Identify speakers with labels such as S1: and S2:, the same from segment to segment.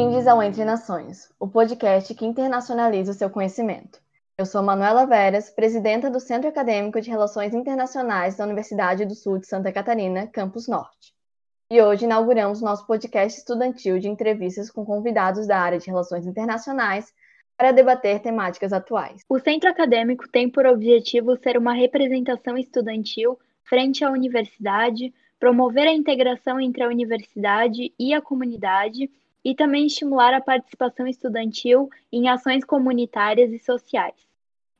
S1: Bem-vindos ao Entre Nações, o podcast que internacionaliza o seu conhecimento. Eu sou Manuela Veras, presidenta do Centro Acadêmico de Relações Internacionais da Universidade do Sul de Santa Catarina, Campus Norte. E hoje inauguramos nosso podcast estudantil de entrevistas com convidados da área de Relações Internacionais para debater temáticas atuais.
S2: O Centro Acadêmico tem por objetivo ser uma representação estudantil frente à universidade, promover a integração entre a universidade e a comunidade e também estimular a participação estudantil em ações comunitárias e sociais.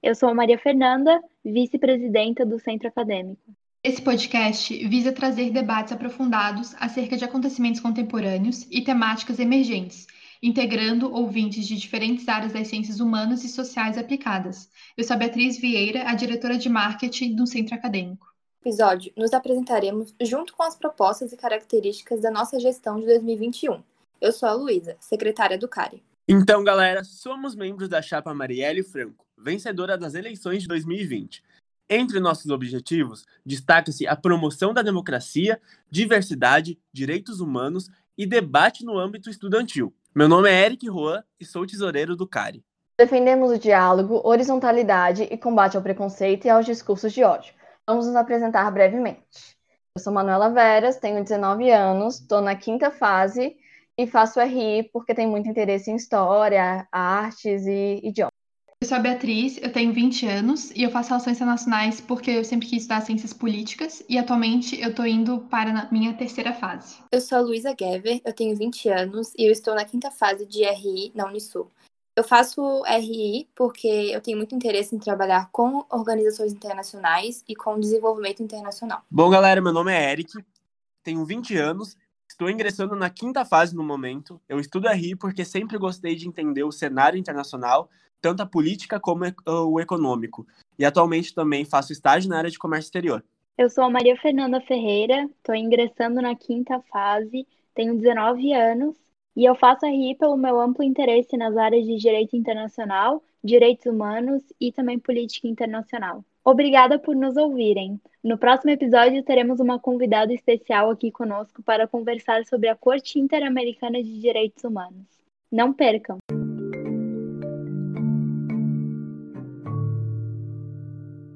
S2: Eu sou Maria Fernanda, vice-presidenta do Centro Acadêmico.
S3: Esse podcast visa trazer debates aprofundados acerca de acontecimentos contemporâneos e temáticas emergentes, integrando ouvintes de diferentes áreas das ciências humanas e sociais aplicadas. Eu sou a Beatriz Vieira, a diretora de marketing do Centro Acadêmico.
S4: No episódio, nos apresentaremos junto com as propostas e características da nossa gestão de 2021 eu sou a Luísa, secretária do CARI.
S5: Então, galera, somos membros da chapa Marielle Franco, vencedora das eleições de 2020. Entre nossos objetivos, destaca-se a promoção da democracia, diversidade, direitos humanos e debate no âmbito estudantil. Meu nome é Eric Juan e sou tesoureiro do CARI.
S1: Defendemos o diálogo, horizontalidade e combate ao preconceito e aos discursos de ódio. Vamos nos apresentar brevemente. Eu sou Manuela Veras, tenho 19 anos, estou na quinta fase e faço RI porque tenho muito interesse em história, artes e idiomas.
S3: Eu sou a Beatriz, eu tenho 20 anos e eu faço relações internacionais porque eu sempre quis estudar ciências políticas e atualmente eu estou indo para a minha terceira fase.
S4: Eu sou a Luísa Gever, eu tenho 20 anos e eu estou na quinta fase de RI na Unisul. Eu faço RI porque eu tenho muito interesse em trabalhar com organizações internacionais e com desenvolvimento internacional.
S5: Bom, galera, meu nome é Eric, tenho 20 anos Estou ingressando na quinta fase no momento. Eu estudo RI porque sempre gostei de entender o cenário internacional, tanto a política como o econômico. E atualmente também faço estágio na área de comércio exterior.
S2: Eu sou a Maria Fernanda Ferreira, estou ingressando na quinta fase, tenho 19 anos e eu faço RI pelo meu amplo interesse nas áreas de direito internacional, direitos humanos e também política internacional. Obrigada por nos ouvirem. No próximo episódio, teremos uma convidada especial aqui conosco para conversar sobre a Corte Interamericana de Direitos Humanos. Não percam!